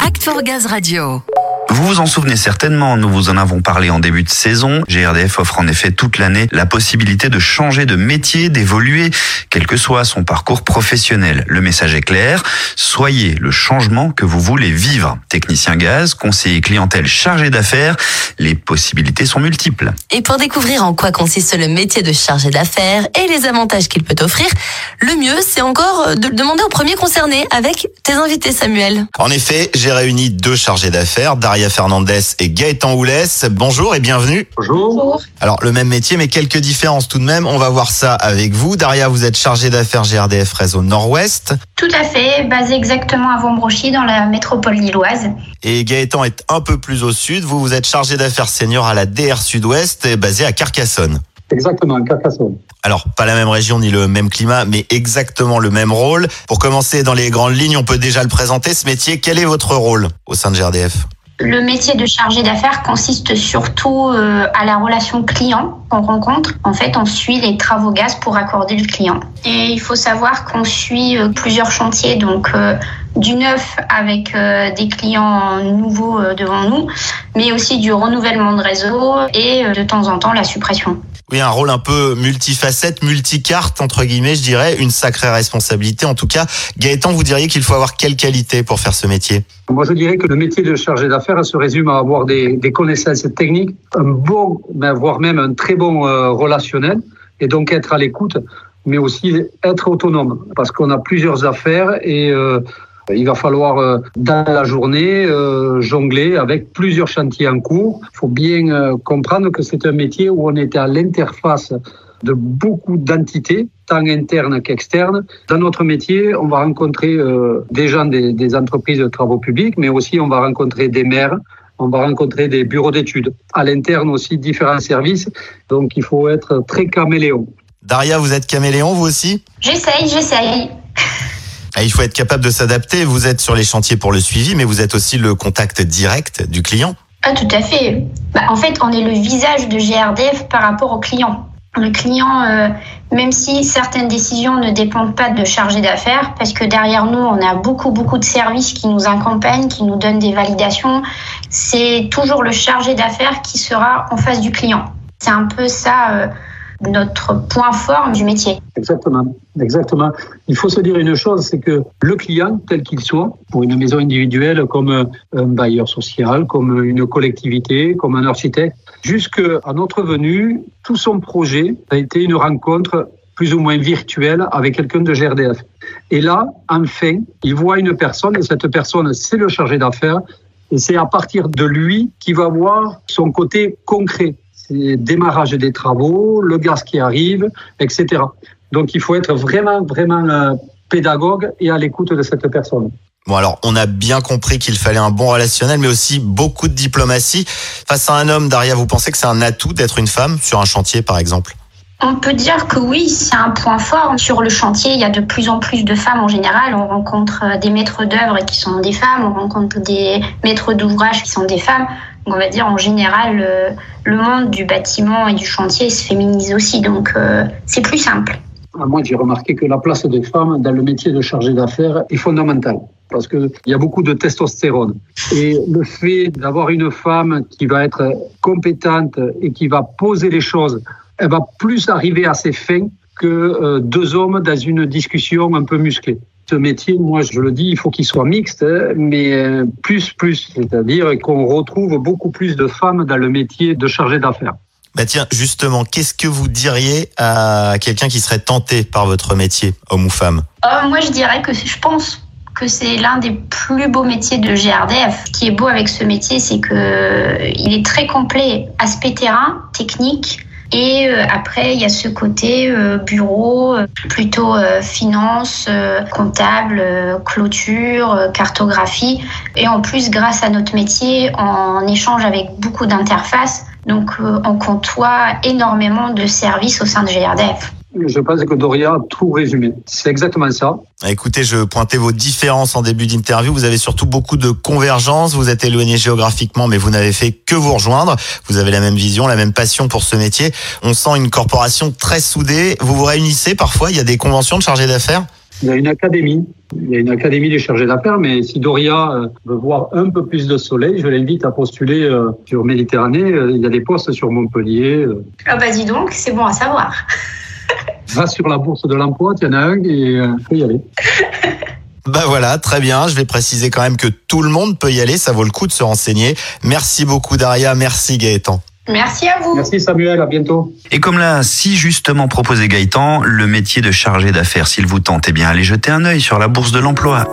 Act for Gaz Radio. Vous vous en souvenez certainement, nous vous en avons parlé en début de saison. GRDF offre en effet toute l'année la possibilité de changer de métier, d'évoluer, quel que soit son parcours professionnel. Le message est clair, soyez le changement que vous voulez vivre. Technicien gaz, conseiller clientèle chargé d'affaires, les possibilités sont multiples. Et pour découvrir en quoi consiste le métier de chargé d'affaires et les avantages qu'il peut offrir, le mieux c'est encore de le demander au premier concerné avec tes invités Samuel. En effet, j'ai réuni deux chargés d'affaires, Daria Fernandez et Gaëtan Houlès. Bonjour et bienvenue. Bonjour. Alors, le même métier, mais quelques différences tout de même. On va voir ça avec vous. Daria, vous êtes chargée d'affaires GRDF Réseau Nord-Ouest. Tout à fait, basé exactement à Vombrochy dans la métropole lilloise. Et Gaëtan est un peu plus au sud. Vous, vous êtes chargé d'affaires senior à la DR Sud-Ouest, basé à Carcassonne. Exactement, Carcassonne. Alors, pas la même région ni le même climat, mais exactement le même rôle. Pour commencer dans les grandes lignes, on peut déjà le présenter, ce métier. Quel est votre rôle au sein de GRDF le métier de chargé d'affaires consiste surtout euh, à la relation client qu'on rencontre. En fait, on suit les travaux gaz pour accorder le client. Et il faut savoir qu'on suit euh, plusieurs chantiers, donc euh, du neuf avec des clients nouveaux devant nous, mais aussi du renouvellement de réseau et de temps en temps la suppression. Oui, un rôle un peu multifacette, multicarte, entre guillemets, je dirais, une sacrée responsabilité. En tout cas, Gaëtan, vous diriez qu'il faut avoir quelle qualité pour faire ce métier? Moi, je dirais que le métier de chargé d'affaires se résume à avoir des, connaissances techniques, un bon, voire même un très bon euh, relationnel, et donc être à l'écoute, mais aussi être autonome, parce qu'on a plusieurs affaires et euh, il va falloir, euh, dans la journée, euh, jongler avec plusieurs chantiers en cours. Il faut bien euh, comprendre que c'est un métier où on est à l'interface de beaucoup d'entités, tant internes qu'externes. Dans notre métier, on va rencontrer des gens des, entreprises de travaux publics, mais aussi on va rencontrer des maires, on va rencontrer des bureaux d'études. À l'interne aussi, différents services. Donc il faut être très caméléon. Daria, vous êtes caméléon, vous aussi? J'essaye, j'essaye. Ah, il faut être capable de s'adapter. Vous êtes sur les chantiers pour le suivi, mais vous êtes aussi le contact direct du client. Ah, tout à fait. Bah, en fait, on est le visage de GRDF par rapport au client. Le client, euh, même si certaines décisions ne dépendent pas de chargé d'affaires, parce que derrière nous, on a beaucoup, beaucoup de services qui nous accompagnent, qui nous donnent des validations, c'est toujours le chargé d'affaires qui sera en face du client. C'est un peu ça. Euh, notre point fort du métier. Exactement, exactement. Il faut se dire une chose, c'est que le client, tel qu'il soit, pour une maison individuelle comme un bailleur social, comme une collectivité, comme un architecte, jusqu'à notre venue, tout son projet a été une rencontre plus ou moins virtuelle avec quelqu'un de GRDF. Et là, enfin, il voit une personne, et cette personne, c'est le chargé d'affaires, et c'est à partir de lui qu'il va voir son côté concret démarrage des travaux, le gaz qui arrive, etc. Donc il faut être vraiment, vraiment euh, pédagogue et à l'écoute de cette personne. Bon alors, on a bien compris qu'il fallait un bon relationnel, mais aussi beaucoup de diplomatie. Face à un homme, Daria, vous pensez que c'est un atout d'être une femme sur un chantier, par exemple? On peut dire que oui, c'est un point fort. Sur le chantier, il y a de plus en plus de femmes en général. On rencontre euh, des maîtres d'œuvre qui sont des femmes, on rencontre des maîtres d'ouvrage qui sont des femmes on va dire en général, le, monde du bâtiment et du chantier se féminise aussi, donc euh, c'est plus simple. Ah, moi, j'ai remarqué que la place des femmes dans le métier de chargé d'affaires est fondamentale parce qu'il y a beaucoup de testostérone. Et le fait d'avoir une femme qui va être compétente et qui va poser les choses, elle va plus arriver à ses fins que euh, deux hommes dans une discussion un peu musclée ce métier, moi je le dis, il faut qu'il soit mixte, mais euh, plus, plus, c'est-à-dire qu'on retrouve beaucoup plus de femmes dans le métier de chargé d'affaires. Bah tiens, justement, qu'est-ce que vous diriez à quelqu'un qui serait tenté par votre métier, homme ou femme? Euh, Moi, je dirais que je pense que c'est l'un des plus beaux métiers de GRDF. Ce qui est beau avec ce métier, c'est que il est très complet, aspect terrain, technique, et euh, après, il y a ce côté euh, bureau, euh, plutôt finance, comptable, clôture, cartographie. Et en plus, grâce à notre métier, on échange avec beaucoup d'interfaces. Donc, on comptoie énormément de services au sein de GRDF. Je pense que Doria a tout résumé. C'est exactement ça. Écoutez, je pointais vos différences en début d'interview. Vous avez surtout beaucoup de convergences. Vous êtes éloigné géographiquement, mais vous n'avez fait que vous rejoindre. Vous avez la même vision, la même passion pour ce métier. On sent une corporation très soudée. Vous vous réunissez parfois. Il y a des conventions de chargés d'affaires? Il y a une académie. Il y a une académie des chargés d'affaires, mais si Doria euh, veut voir un peu plus de soleil, je l'invite à postuler euh, sur Méditerranée. Euh, Il y a des postes sur Montpellier. Ah bah dis donc, c'est bon à savoir. Va sur la bourse de l'emploi, a un et euh, faut y aller. Bah voilà, très bien. Je vais préciser quand même que tout le monde peut y aller. Ça vaut le coup de se renseigner. Merci beaucoup Daria. Merci Gaëtan. Merci à vous. Merci Samuel, à bientôt. Et comme l'a si justement proposé Gaëtan, le métier de chargé d'affaires, s'il vous tente, eh bien allez jeter un œil sur la bourse de l'emploi.